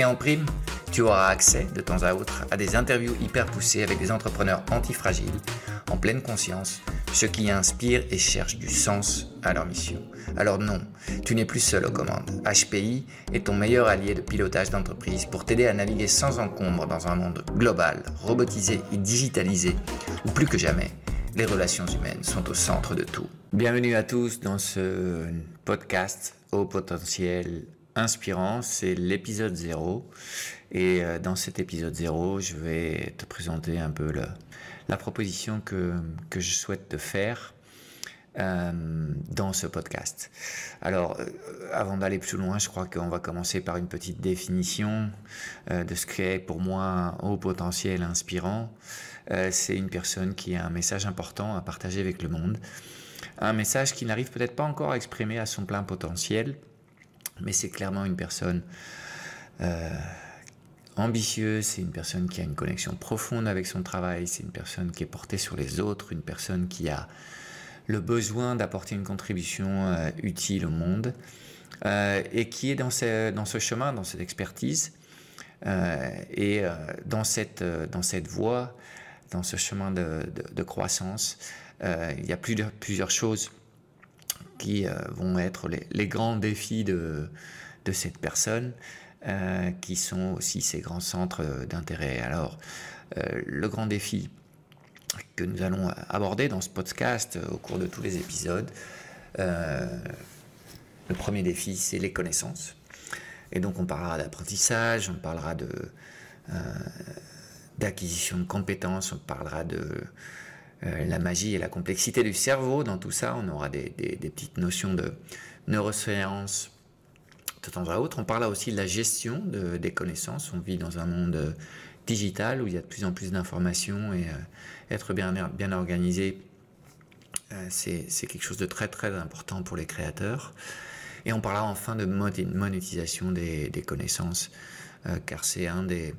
Et en prime, tu auras accès de temps à autre à des interviews hyper poussées avec des entrepreneurs antifragiles, en pleine conscience, ceux qui inspirent et cherchent du sens à leur mission. Alors non, tu n'es plus seul aux commandes. HPI est ton meilleur allié de pilotage d'entreprise pour t'aider à naviguer sans encombre dans un monde global, robotisé et digitalisé, où plus que jamais, les relations humaines sont au centre de tout. Bienvenue à tous dans ce podcast au potentiel inspirant, c'est l'épisode 0. Et euh, dans cet épisode 0, je vais te présenter un peu la proposition que, que, je souhaite te faire euh, dans ce podcast. Alors, euh, avant d'aller plus loin, je crois qu'on va commencer par une petite définition de ce qu'est pour moi un haut potentiel inspirant. c'est une personne qui a un message important à partager avec le monde. Un message qui n'arrive peut-être pas encore à exprimer à son plein potentiel, mais c'est clairement une personne euh, ambitieuse, c'est une personne qui a une connexion profonde avec son travail, c'est une personne qui est portée sur les autres, une personne qui a le besoin d'apporter une contribution euh, utile au monde euh, et qui est dans ce, chemin, dans cette expertise et dans, cette, voie, dans ce chemin de, croissance. il y a plusieurs choses qui euh, vont être les, grands défis de, cette personne, euh, qui sont aussi ses grands centres d'intérêt. Alors, euh, le grand défi que nous allons aborder dans ce podcast au cours de tous les épisodes, le premier défi, c'est les connaissances. Et donc, on parlera d'apprentissage, on parlera de d'acquisition de compétences, on parlera de euh, la magie et la complexité du cerveau. Dans tout ça, on aura des, petites notions de neurosciences de temps à autre. On parlera aussi de la gestion des connaissances. On vit dans un monde euh, digital où il y a de plus en plus d'informations et euh, être bien, organisé, c'est quelque chose de très très important pour les créateurs. Et on parlera enfin de monétisation des connaissances, car c'est un des,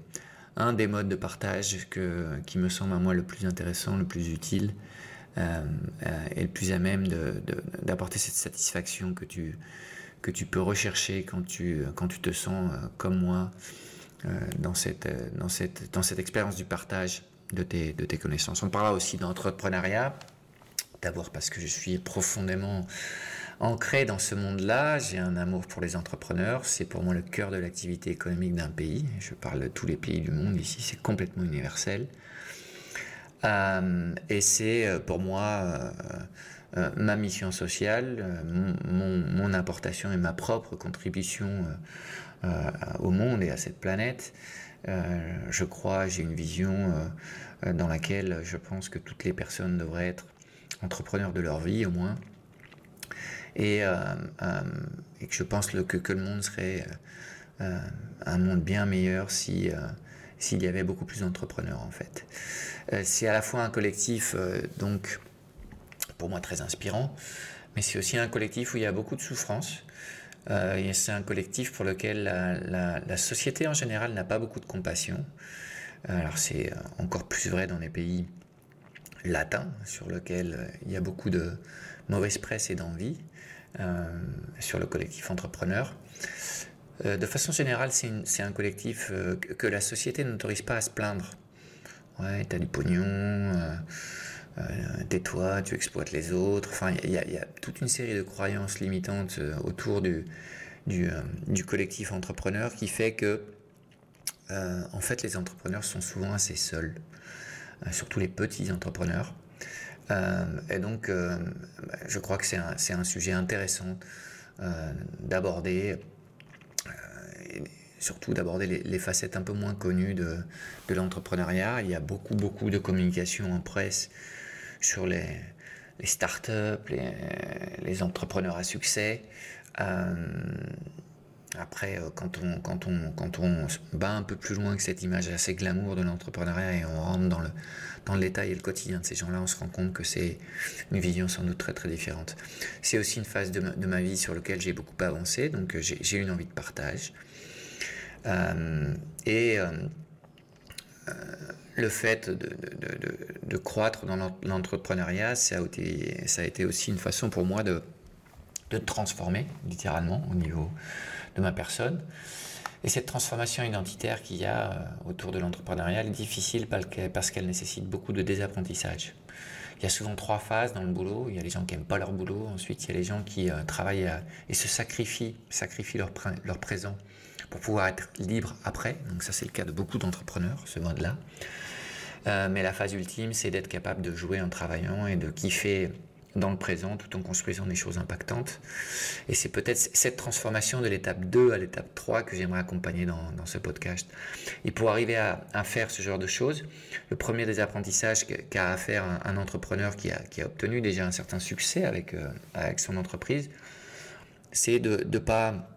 un des modes de partage que, qui me semble à moi le plus intéressant, le plus utile euh, euh, et le plus à même d'apporter cette satisfaction que tu, que tu peux rechercher quand tu, quand tu te sens euh, comme moi dans, cette, dans, cette, dans cette expérience du partage de tes, de tes connaissances. On parlera aussi d'entrepreneuriat, d'abord parce que je suis profondément Ancré dans ce monde-là, j'ai un amour pour les entrepreneurs. C'est pour moi le cœur de l'activité économique d'un pays. Je parle de tous les pays du monde ici, c'est complètement universel. Euh, et c'est euh, pour moi euh, ma mission sociale, mon, mon, apportation et ma propre contribution au monde et à cette planète. je crois, j'ai une vision dans laquelle je pense que toutes les personnes devraient être entrepreneurs de leur vie au moins et, euh, euh, et que je pense que, le monde serait euh, un monde bien meilleur si s'il y avait beaucoup plus d'entrepreneurs en fait. c'est à la fois un collectif donc pour moi très inspirant, mais c'est aussi un collectif où il y a beaucoup de souffrance. Euh, c'est un collectif pour lequel la, la, société en général n'a pas beaucoup de compassion. Alors c'est encore plus vrai dans les pays latins, sur lesquels il y a beaucoup de mauvaise presse et d'envie. Euh, sur le collectif entrepreneur. Euh, de façon générale, c'est un collectif euh, que la société n'autorise pas à se plaindre. Ouais, t'as du pognon, tais-toi, tu exploites les autres. Enfin, il y, a toute une série de croyances limitantes autour du, collectif entrepreneur qui fait que, en fait, les entrepreneurs sont souvent assez seuls. surtout les petits entrepreneurs. Et donc, je crois que c'est un, sujet intéressant d'aborder surtout d'aborder les, facettes un peu moins connues de, l'entrepreneuriat. Il y a beaucoup, beaucoup de communication en presse sur les, startups, les, entrepreneurs à succès. Euh, après, euh, quand on, quand, on, quand on bat un peu plus loin que cette image assez glamour de l'entrepreneuriat et on rentre dans le, dans le détail et le quotidien de ces gens-là, on se rend compte que c'est une vision sans doute très très différente. C'est aussi une phase de ma, de vie sur laquelle j'ai beaucoup avancé, donc euh, j'ai une envie de partage. Euh, et le fait de, de, de, croître dans l'entrepreneuriat, ça, ça a été aussi une façon pour moi de, de transformer, littéralement, au niveau de ma personne. Et cette transformation identitaire qu'il y a autour de l'entrepreneuriat est difficile parce qu'elle nécessite beaucoup de désapprentissage. Il y a souvent trois phases dans le boulot. Il y a les gens qui n'aiment pas leur boulot. Ensuite, il y a les gens qui travaillent et se sacrifient, sacrifient leur, leur présent pour pouvoir être libre après. Donc ça c'est le cas de beaucoup d'entrepreneurs, ce mode-là. Euh, mais la phase ultime, c'est d'être capable de jouer en travaillant et de kiffer dans le présent tout en construisant des choses impactantes. Et c'est peut-être cette transformation de l'étape 2 à l'étape 3 que j'aimerais accompagner dans, ce podcast. Et pour arriver à, faire ce genre de choses, le premier des apprentissages qu'a à faire un, entrepreneur qui a, obtenu déjà un certain succès avec, euh, son entreprise, c'est de ne pas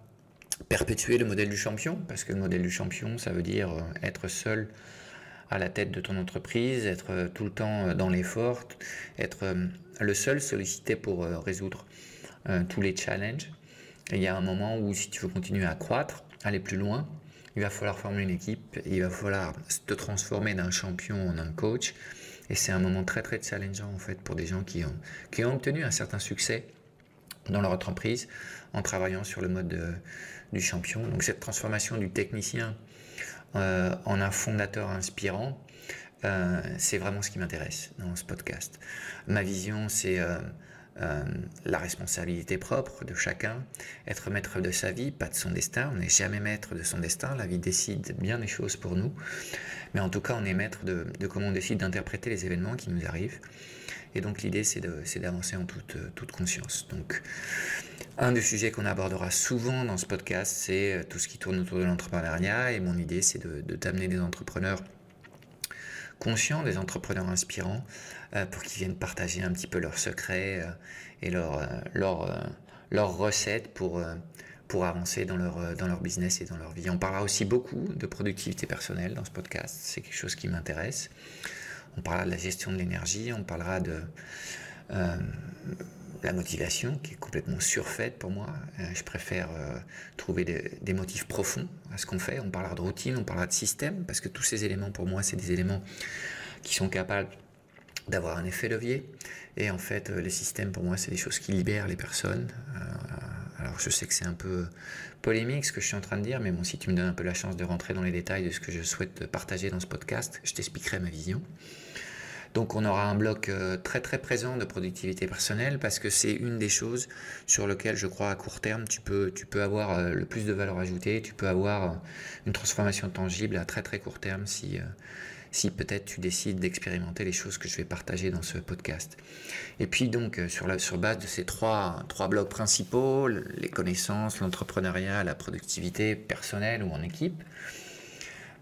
perpétuer le modèle du champion, parce que le modèle du champion, ça veut dire euh, être seul à la tête de ton entreprise, être euh, tout le temps euh, dans l'effort, être le seul sollicité pour résoudre tous les challenges. il y a un moment où si tu veux continuer à croître, aller plus loin, il va falloir former une équipe, il va falloir te transformer d'un champion en un coach. Et c'est un moment très très challengeant en fait pour des gens qui ont, qui ont obtenu un certain succès dans leur entreprise en travaillant sur le mode du champion. Donc cette transformation du technicien euh, en un fondateur inspirant, euh, c'est vraiment ce qui m'intéresse dans ce podcast. Ma vision, c'est euh, la responsabilité propre de chacun, être maître de sa vie, pas de son destin. On n'est jamais maître de son destin, la vie décide bien des choses pour nous. Mais en tout cas, on est maître de, de comment on décide d'interpréter les événements qui nous arrivent. Et donc l'idée, c'est d'avancer en toute, toute conscience. Donc, un des sujets qu'on abordera souvent dans ce podcast, c'est euh, tout ce qui tourne autour de l'entrepreneuriat. Et mon idée, c'est de, t'amener des entrepreneurs conscients, des entrepreneurs inspirants, euh, pour qu'ils viennent partager un petit peu leurs secrets euh, et leurs leur, recettes pour, avancer dans leur business et dans leur vie. On parlera aussi beaucoup de productivité personnelle dans ce podcast. C'est quelque chose qui m'intéresse. On parlera de la gestion de l'énergie, on parlera de la motivation qui est complètement surfaite pour moi. Euh, je préfère euh, trouver des, motifs profonds à ce qu'on fait. On parlera de routine, on parlera de système, parce que tous ces éléments, pour moi, c'est des éléments qui sont capables d'avoir un effet levier. Et en fait, euh, les systèmes, pour moi, c'est des choses qui libèrent les personnes. alors, je sais que c'est un peu polémique ce que je suis en train de dire, mais bon, si tu me donnes un peu la chance de rentrer dans les détails de ce que je souhaite partager dans ce podcast, je t'expliquerai ma vision. Donc on aura un bloc euh, très très présent de productivité personnelle parce que c'est une des choses sur lesquelles je crois à court terme tu peux, tu peux avoir euh, le plus de valeur ajoutée, tu peux avoir euh, une transformation tangible à très très court terme si, si peut-être tu décides d'expérimenter les choses que je vais partager dans ce podcast. Et puis donc sur, la, sur base de ces trois, trois blocs principaux, les connaissances, l'entrepreneuriat, la productivité personnelle ou en équipe,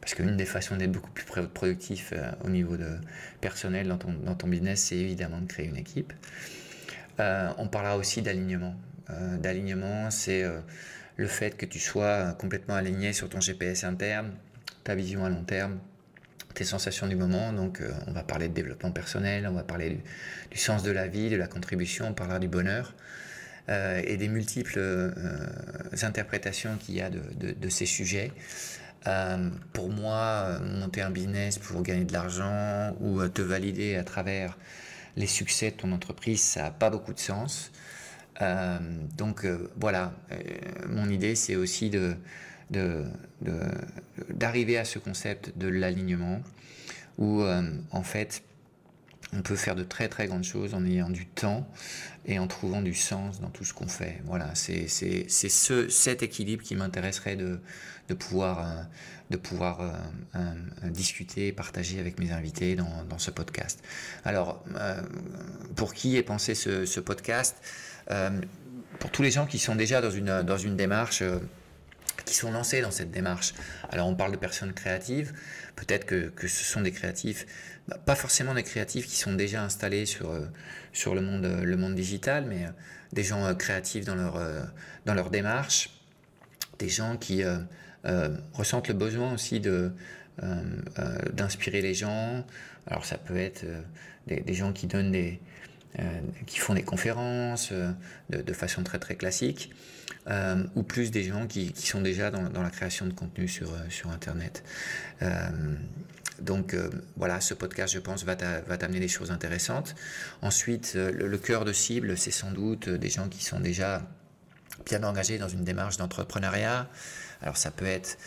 parce qu'une des façons d'être beaucoup plus productif euh, au niveau de personnel dans ton, dans ton business, c'est évidemment de créer une équipe. Euh, on parlera aussi d'alignement. Euh, d'alignement, c'est le fait que tu sois complètement aligné sur ton GPS interne, ta vision à long terme, tes sensations du moment. Donc, on va parler de développement personnel, on va parler du, sens de la vie, de la contribution, on parlera du bonheur. et des multiples interprétations qu'il y a de, ces sujets. Euh, pour moi, euh, monter un business pour gagner de l'argent ou euh, te valider à travers les succès de ton entreprise, ça n'a pas beaucoup de sens. donc voilà, mon idée c'est aussi d'arriver à ce concept de l'alignement où en fait on peut faire de très très grandes choses en ayant du temps et en trouvant du sens dans tout ce qu'on fait. Voilà, c'est ce, cet équilibre qui m'intéresserait de, de, pouvoir, euh, de pouvoir euh, euh, discuter partager avec mes invités dans, dans ce podcast. Alors, pour qui est pensé ce, ce podcast Pour tous les gens qui sont déjà dans une, dans une démarche qui sont lancés dans cette démarche. Alors on parle de personnes créatives, peut-être que, que, ce sont des créatifs, bah, pas forcément des créatifs qui sont déjà installés sur, sur le, monde, le monde digital, mais des gens créatifs dans leur, dans leur démarche, des gens qui ressentent le besoin aussi de, d'inspirer les gens. Alors ça peut être des, gens qui donnent des, qui font des conférences de, façon très très classique euh, ou plus des gens qui, sont déjà dans, dans, la création de contenu sur, euh, sur Internet. Euh, donc euh, voilà, ce podcast, je pense, va t'amener des choses intéressantes. Ensuite, euh, le cœur de cible, c'est sans doute des gens qui sont déjà bien engagés dans une démarche d'entrepreneuriat. Alors ça peut être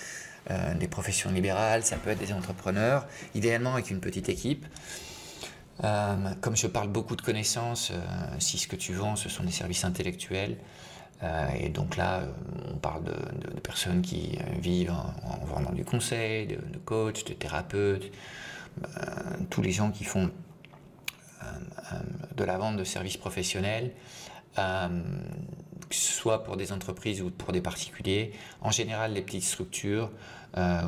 euh, des professions libérales, ça peut être des entrepreneurs, idéalement avec une petite équipe. Euh, comme je parle beaucoup de connaissances, euh, si ce que tu vends, ce sont des services intellectuels, et donc là, on parle de, personnes qui vivent en, en, vendant du conseil, de, de coachs, de thérapeutes, tous les gens qui font de la vente de services professionnels, soit pour des entreprises ou pour des particuliers, en général les petites structures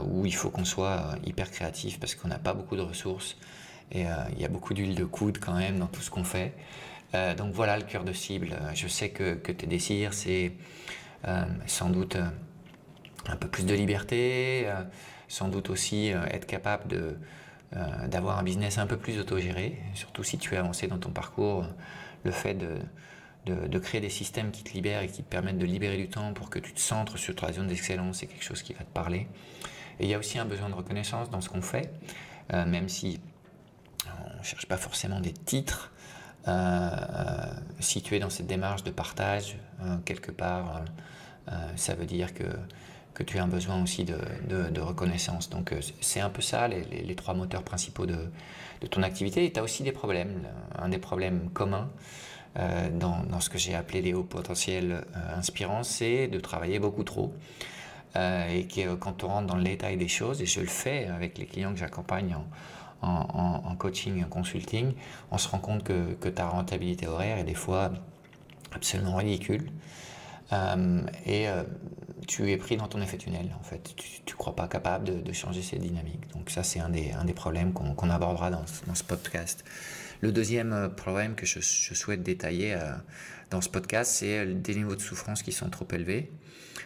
où il faut qu'on soit hyper créatif parce qu'on n'a pas beaucoup de ressources et il y a beaucoup d'huile de coude quand même dans tout ce qu'on fait. Euh, donc voilà le cœur de cible. Je sais que, tes désirs, c'est euh, sans doute euh, un peu plus de liberté, euh, sans doute aussi euh, être capable d'avoir un business un peu plus autogéré, surtout si tu es avancé dans ton parcours, le fait de, de, créer des systèmes qui te libèrent et qui te permettent de libérer du temps pour que tu te centres sur ta zone d'excellence, c'est quelque chose qui va te parler. Et il y a aussi un besoin de reconnaissance dans ce qu'on fait, même si on ne cherche pas forcément des titres, euh, es dans cette démarche de partage, euh, quelque part, euh, ça veut dire que, que tu as un besoin aussi de, de, reconnaissance. Donc c'est un peu ça, les, les, les, trois moteurs principaux de, de ton activité. Et tu as aussi des problèmes. Un des problèmes communs euh, dans, ce que j'ai appelé les hauts potentiels euh, inspirants, c'est de travailler beaucoup trop. Euh, et que quand on rentre dans le détail des choses, et je le fais avec les clients que j'accompagne en, en, en, coaching, en consulting, on se rend compte que, ta rentabilité horaire est des fois absolument ridicule. Et tu es pris dans ton effet tunnel, en fait. Tu ne crois pas capable de, changer cette dynamique. Donc ça, c'est un des, problèmes qu'on qu abordera dans, ce podcast. Le deuxième euh, problème que je, souhaite détailler euh, dans ce podcast, c'est des niveaux de souffrance qui sont trop élevés.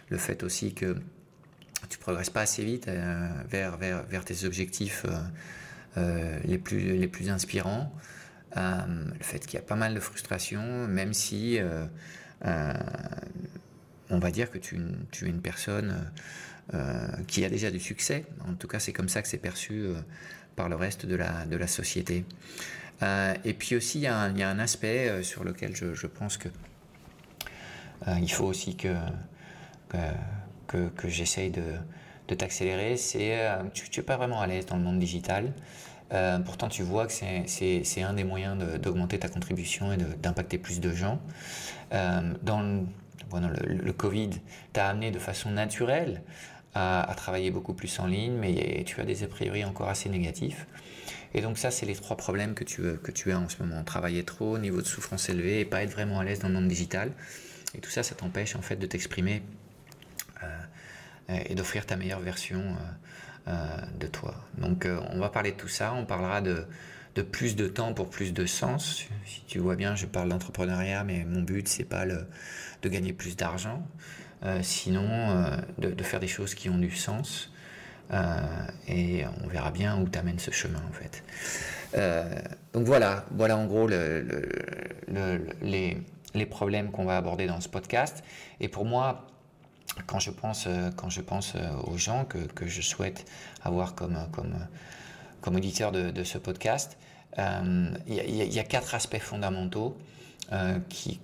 Le fait aussi que tu progresses pas assez vite euh, vers, tes objectifs euh, les, plus, inspirants. Euh, le fait qu'il y a pas mal de frustration, même si euh, on va dire que tu, es une personne qui a déjà du succès. En tout cas, c'est comme ça que c'est perçu par le reste de la, société. et puis aussi, il y, a un, aspect sur lequel je, pense que il faut aussi que, j'essaye de, t'accélérer, c'est euh, tu n'es pas vraiment à l'aise dans le monde digital. Euh, pourtant, tu vois que c'est un des moyens d'augmenter ta contribution et d'impacter plus de gens. Euh, le, Covid t'a amené de façon naturelle à, travailler beaucoup plus en ligne, mais tu as des a priori encore assez négatifs. Et donc ça, c'est les trois problèmes que tu, que tu as en ce moment. Travailler trop, niveau de souffrance élevé et pas être vraiment à l'aise dans le monde digital. Et tout ça, ça t'empêche en fait de t'exprimer euh, et d'offrir ta meilleure version euh, euh, de toi. Donc on va parler de tout ça, on parlera de, de plus de temps pour plus de sens. Si tu vois bien, je parle d'entrepreneuriat, mais mon but c'est pas le, de gagner plus d'argent, euh, sinon euh, de, faire des choses qui ont du sens. Euh, et on verra bien où t'amène ce chemin en fait. donc voilà, voilà en gros le, le, les, les problèmes qu'on va aborder dans ce podcast. Et pour moi, quand je pense, quand je pense aux gens que, que je souhaite avoir comme, comme, comme auditeur de, ce podcast, il y, a quatre aspects fondamentaux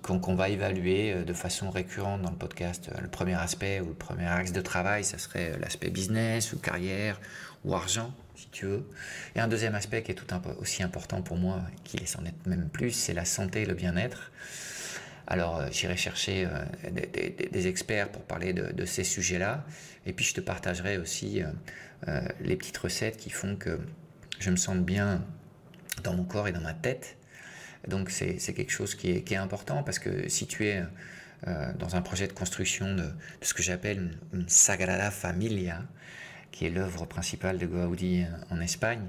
qu'on va évaluer de façon récurrente dans le podcast. Le premier aspect ou le premier axe de travail, ça serait l'aspect business ou carrière ou argent, si tu veux. Et un deuxième aspect qui est tout aussi important pour moi, qui est sans être même plus, c'est la santé et le bien-être. Alors euh, j'irai chercher euh, des, experts pour parler de, ces sujets-là. Et puis je te partagerai aussi euh, les petites recettes qui font que je me sente bien dans mon corps et dans ma tête. Donc c'est quelque chose qui est, important parce que si tu es dans un projet de construction de, ce que j'appelle une, Sagrada Familia, qui est l'œuvre principale de Gaudi en Espagne,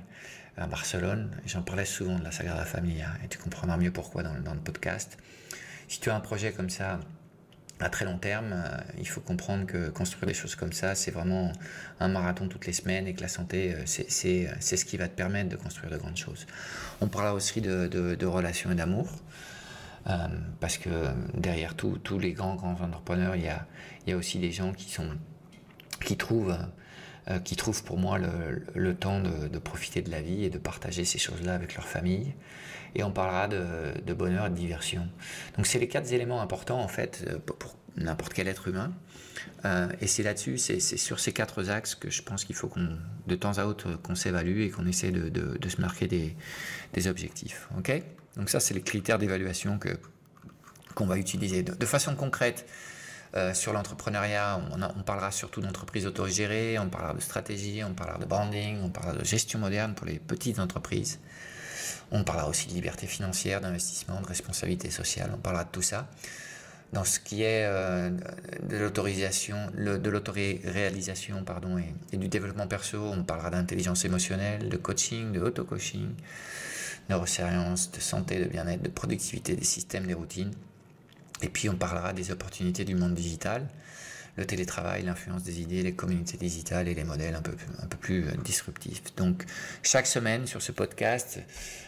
à Barcelone. J'en parlais souvent de la Sagrada Familia et tu comprendras mieux pourquoi dans le podcast si tu as un projet comme ça à très long terme, euh, il faut comprendre que construire des choses comme ça, c'est vraiment un marathon toutes les semaines et que la santé, euh, c'est ce qui va te permettre de construire de grandes choses. On parlera aussi de, relations et d'amour. Euh, parce que derrière tous les grands grands entrepreneurs, il y a, il y a aussi des gens qui sont qui trouvent qui trouvent pour moi le, temps de, de, profiter de la vie et de partager ces choses-là avec leur famille et on parlera de, bonheur et de diversion. Donc c'est les quatre éléments importants en fait euh, pour, n'importe quel être humain. Euh, et c'est là-dessus, c'est sur ces quatre axes que je pense qu'il faut qu'on, de temps à autre, qu'on s'évalue et qu'on essaie de, se marquer des, des objectifs. Ok? Donc ça, c'est les critères d'évaluation que qu'on va utiliser de, façon concrète. Euh, sur l'entrepreneuriat, on, on, parlera surtout d'entreprises autogérées, on parlera de stratégie, on parlera de branding, on parlera de gestion moderne pour les petites entreprises. On parlera aussi de liberté financière, d'investissement, de responsabilité sociale, on parlera de tout ça. Dans ce qui est euh, de l'autorisation, de l'autoréalisation et, du développement perso, on parlera d'intelligence émotionnelle, de coaching, de auto-coaching, neurosciences, de santé, de bien-être, de productivité des systèmes, des routines. Et puis on parlera des opportunités du monde digital, le télétravail, l'influence des idées, les communautés digitales et les modèles un peu, un peu plus euh, disruptifs. Donc chaque semaine sur ce podcast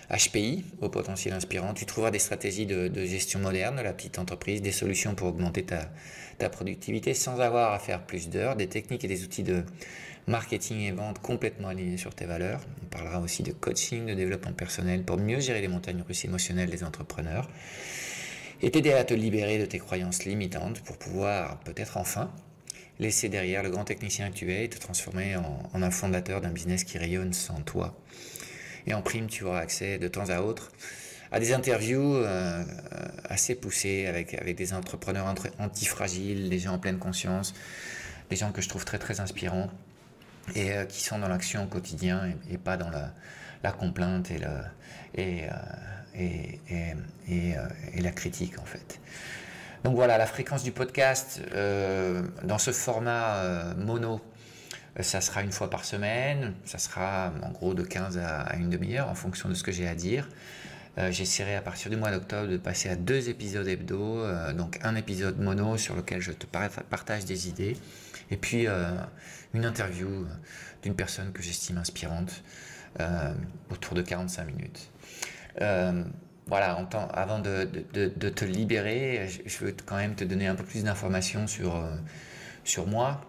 HPI, au potentiel inspirant, tu trouveras des stratégies de, gestion moderne de la petite entreprise, des solutions pour augmenter ta, ta productivité sans avoir à faire plus d'heures, des techniques et des outils de marketing et vente complètement alignés sur tes valeurs. On parlera aussi de coaching, de développement personnel pour mieux gérer les montagnes russes émotionnelles des entrepreneurs et t'aider à te libérer de tes croyances limitantes pour pouvoir peut-être enfin laisser derrière le grand technicien que tu es et te transformer en, un fondateur d'un business qui rayonne sans toi. Et en prime, tu auras accès de temps à autre à des interviews euh, assez poussées avec, avec des entrepreneurs antifragiles, des gens en pleine conscience, des gens que je trouve très très inspirants et euh, qui sont dans l'action au quotidien et, pas dans la, la complainte et, et, euh, et, et, et, la critique en fait. Donc voilà, la fréquence du podcast euh, dans ce format euh, mono, ça sera une fois par semaine, ça sera en gros de 15 à, une demi-heure en fonction de ce que j'ai à dire. J'essaierai à partir du mois d'octobre de passer à deux épisodes hebdo, donc un épisode mono sur lequel je te partage des idées, et puis une interview d'une personne que j'estime inspirante autour de 45 minutes. Euh, voilà, avant de, te libérer, je, veux quand même te donner un peu plus d'informations sur, euh, moi,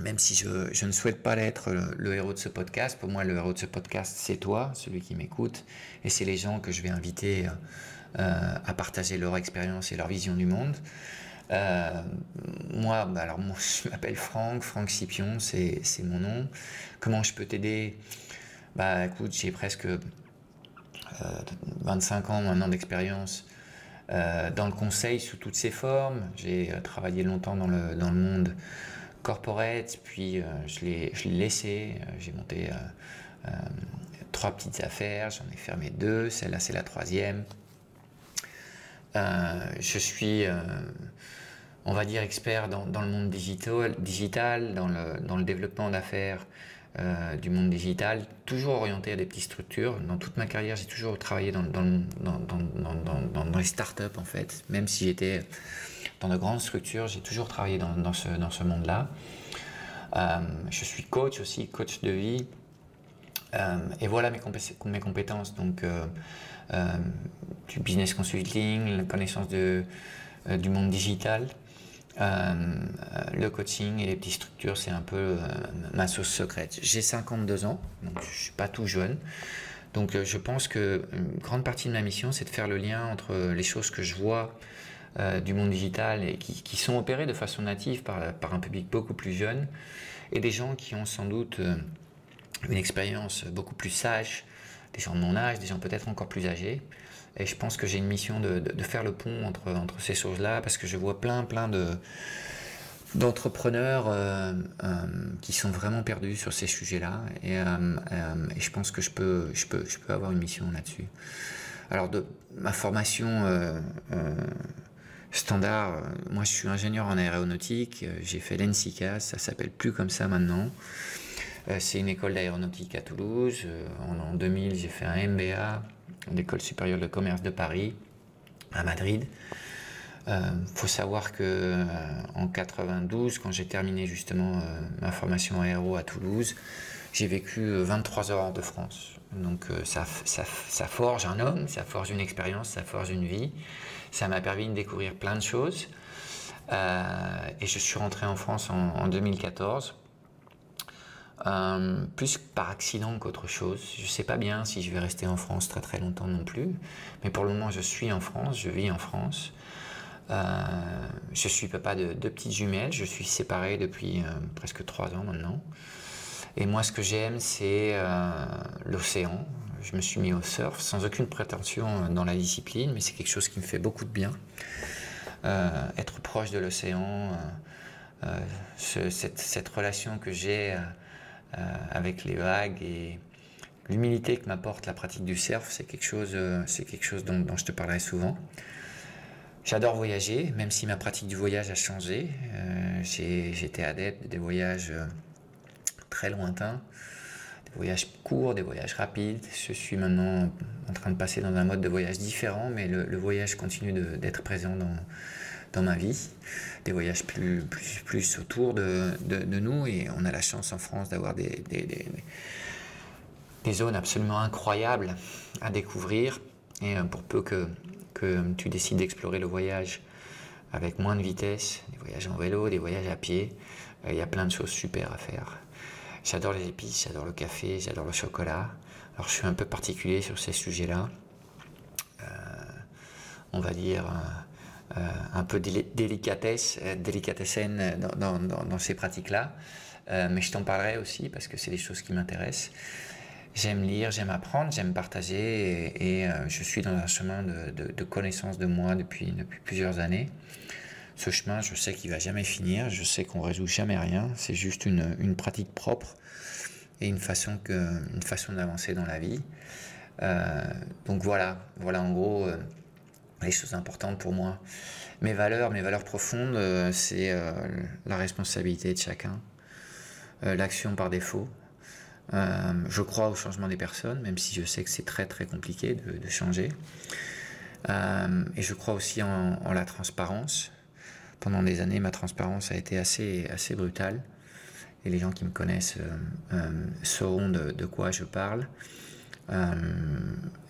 même si je, ne souhaite pas être le, héros de ce podcast. Pour moi, le héros de ce podcast, c'est toi, celui qui m'écoute, et c'est les gens que je vais inviter euh, à partager leur expérience et leur vision du monde. moi, bah, alors je m'appelle Franck, Franck Scipion, c'est mon nom. Comment je peux t'aider? Bah écoute, j'ai presque 25 euh, ans maintenant d'expérience euh, dans le conseil sous toutes ses formes. J'ai euh, travaillé longtemps dans le, dans le monde corporate, puis je l'ai laissé. J'ai monté trois petites affaires, j'en ai fermé deux, celle-là c'est la troisième. je suis, on va dire, expert dans, dans le monde digital, digital dans, le, dans le développement d'affaires euh, du monde digital, toujours orienté à des petites structures. Dans toute ma carrière, j'ai toujours travaillé dans, les startups en fait. Même si j'étais dans de grandes structures, j'ai toujours travaillé dans, ce, monde-là. Euh, je suis coach aussi, coach de vie. Euh, et voilà mes, compétences. Donc, du business consulting, la connaissance du monde digital. Euh, le coaching et les petites structures, c'est un peu euh, ma sauce secrète. J'ai 52 ans, donc je suis pas tout jeune. Donc je pense que une grande partie de ma mission, c'est de faire le lien entre les choses que je vois du monde digital et qui, sont opérées de façon native par, un public beaucoup plus jeune et des gens qui ont sans doute une expérience beaucoup plus sage, des gens de mon âge, des gens peut-être encore plus âgés. Et je pense que j'ai une mission de, faire le pont entre, entre ces choses-là, parce que je vois plein, plein de d'entrepreneurs euh, euh, qui sont vraiment perdus sur ces sujets-là. Et, euh, et, je pense que je peux, je peux, je peux avoir une mission là-dessus. Alors, de ma formation standard, moi je suis ingénieur en aéronautique, j'ai fait l'ENSICA, ça s'appelle plus comme ça maintenant. C'est une école d'aéronautique à Toulouse. En, 2000, j'ai fait un MBA l'école supérieure de commerce de Paris, à Madrid. Il euh, faut savoir que euh, en 92, quand j'ai terminé justement euh, ma formation aéro à Toulouse, j'ai vécu 23 heures de France. Donc ça, forge un homme, ça forge une expérience, ça forge une vie. Ça m'a permis de découvrir plein de choses. et je suis rentré en France en 2014 euh, plus par accident qu'autre chose. Je ne sais pas bien si je vais rester en France très très longtemps non plus, mais pour le moment je suis en France, je vis en France. Euh, je suis papa de deux petites jumelles, je suis séparé depuis euh, presque trois ans maintenant. Et moi ce que j'aime c'est l'océan. Je me suis mis au surf sans aucune prétention dans la discipline, mais c'est quelque chose qui me fait beaucoup de bien. être proche de l'océan, cette, relation que j'ai avec les vagues et l'humilité que m'apporte la pratique du surf, c'est quelque chose, euh, c'est quelque chose dont, je te parlerai souvent. J'adore voyager, même si ma pratique du voyage a changé. Euh, j'étais adepte des voyages très lointains, des voyages courts, des voyages rapides. Je suis maintenant en train de passer dans un mode de voyage différent, mais le, voyage continue d'être présent dans, dans ma vie, des voyages plus, plus, plus autour de, de, nous. Et on a la chance en France d'avoir des, des, des, zones absolument incroyables à découvrir. Et euh, pour peu que, que tu décides d'explorer le voyage avec moins de vitesse, des voyages en vélo, des voyages à pied, euh, il y a plein de choses super à faire. J'adore les épices, j'adore le café, j'adore le chocolat. Alors je suis un peu particulier sur ces sujets-là. Euh, on va dire un peu délicatesse, euh, délicatessen dans, ces pratiques-là. Euh, mais je t'en parlerai aussi parce que c'est des choses qui m'intéressent. J'aime lire, j'aime apprendre, j'aime partager et, je suis dans un chemin de, connaissance de moi depuis, plusieurs années. Ce chemin, je sais qu'il va jamais finir, je sais qu'on résout jamais rien, c'est juste une, pratique propre et une façon d'avancer dans la vie. donc voilà, voilà en gros les choses importantes pour moi. Mes valeurs, mes valeurs profondes, euh, c'est euh, la responsabilité de chacun, euh, l'action par défaut. je crois au changement des personnes, même si je sais que c'est très très compliqué de, changer. et je crois aussi en, la transparence. Pendant des années, ma transparence a été assez, assez brutale. Et les gens qui me connaissent sauront de, de quoi je parle. Euh,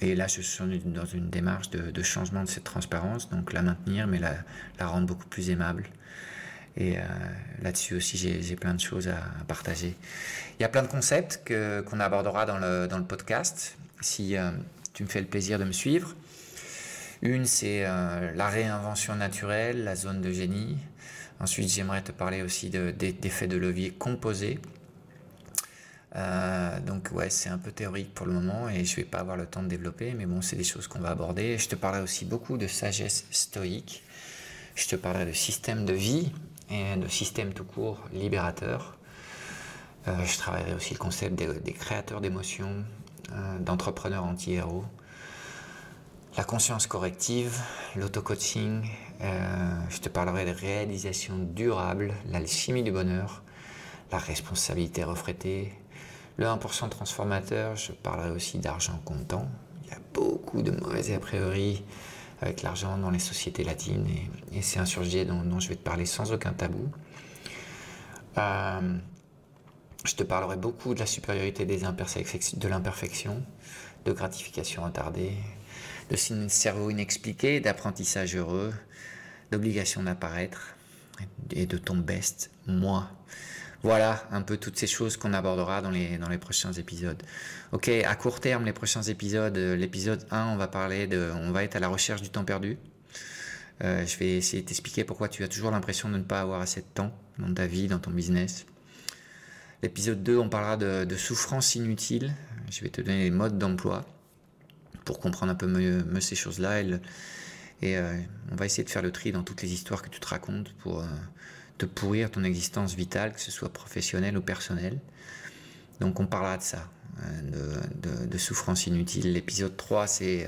et là, je suis dans une démarche de, changement de cette transparence, donc la maintenir, mais la, rendre beaucoup plus aimable. Et euh, là-dessus aussi, j'ai plein de choses à, partager. Il y a plein de concepts qu'on abordera dans le, dans le, podcast, si euh, tu me fais le plaisir de me suivre. Une, c'est la réinvention naturelle, la zone de génie. Ensuite, j'aimerais te parler aussi d'effets de, de levier composés. Euh, donc ouais, c'est un peu théorique pour le moment et je vais pas avoir le temps de développer, mais bon, c'est des choses qu'on va aborder. Je te parlerai aussi beaucoup de sagesse stoïque. Je te parlerai de système de vie et de système tout court libérateur. Euh, je travaillerai aussi le concept des, créateurs d'émotions, euh, d'entrepreneurs anti-héros, la conscience corrective, l'auto-coaching. je te parlerai de réalisation durable, l'alchimie du bonheur, la responsabilité reflétée, le 1% transformateur, je parlerai aussi d'argent comptant. Il y a beaucoup de mauvais a priori avec l'argent dans les sociétés latines et, c'est un sujet dont, je vais te parler sans aucun tabou. Euh, je te parlerai beaucoup de la supériorité des de l'imperfection, de gratification attardée, de cerveau inexpliqué, d'apprentissage heureux, d'obligation d'apparaître et de ton best, moi. Voilà un peu toutes ces choses qu'on abordera dans les, prochains épisodes. Ok, à court terme, les prochains épisodes, l'épisode 1, on va parler de, on va être à la recherche du temps perdu. Euh, je vais essayer de t'expliquer pourquoi tu as toujours l'impression de ne pas avoir assez de temps dans ta vie, dans ton business. L'épisode 2, on parlera de, souffrance inutile. Je vais te donner les modes d'emploi pour comprendre un peu mieux, ces choses-là. Et, euh, on va essayer de faire le tri dans toutes les histoires que tu te racontes pour euh, te pourrir ton existence vitale, que ce soit professionnelle ou personnelle. Donc on parlera de ça, de, de souffrance inutile. L'épisode 3, c'est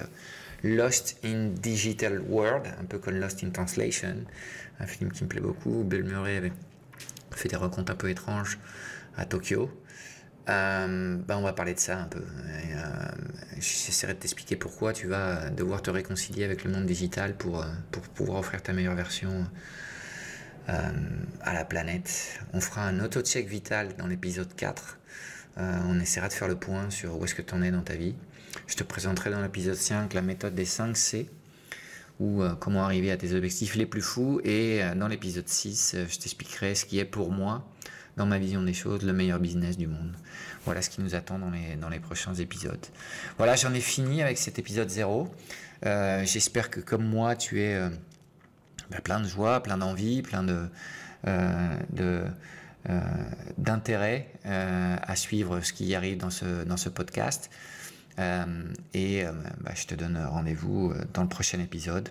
Lost in Digital World, un peu comme Lost in Translation, un film qui me plaît beaucoup. Bill Murray fait des rencontres un peu étranges à Tokyo. Euh, ben on va parler de ça un peu. Euh, j'essaierai de t'expliquer pourquoi tu vas devoir te réconcilier avec le monde digital pour, euh, pour pouvoir offrir ta meilleure version à la planète. On fera un auto-check vital dans l'épisode 4. on essaiera de faire le point sur où est-ce que tu en es dans ta vie. Je te présenterai dans l'épisode 5 la méthode des 5 C ou euh, comment arriver à tes objectifs les plus fous. Et euh, dans l'épisode 6, euh, je t'expliquerai ce qui est pour moi, dans ma vision des choses, le meilleur business du monde. Voilà ce qui nous attend dans les, dans les prochains épisodes. Voilà, j'en ai fini avec cet épisode 0. J'espère que comme moi, tu es bah, plein de joie, plein d'envie, plein de... de d'intérêt à suivre ce qui arrive dans ce, dans ce podcast. Euh, et euh, bah, je te donne rendez-vous euh, dans le prochain épisode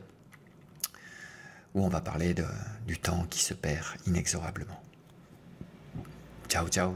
où on va parler de, du temps qui se perd inexorablement. Ciao, ciao.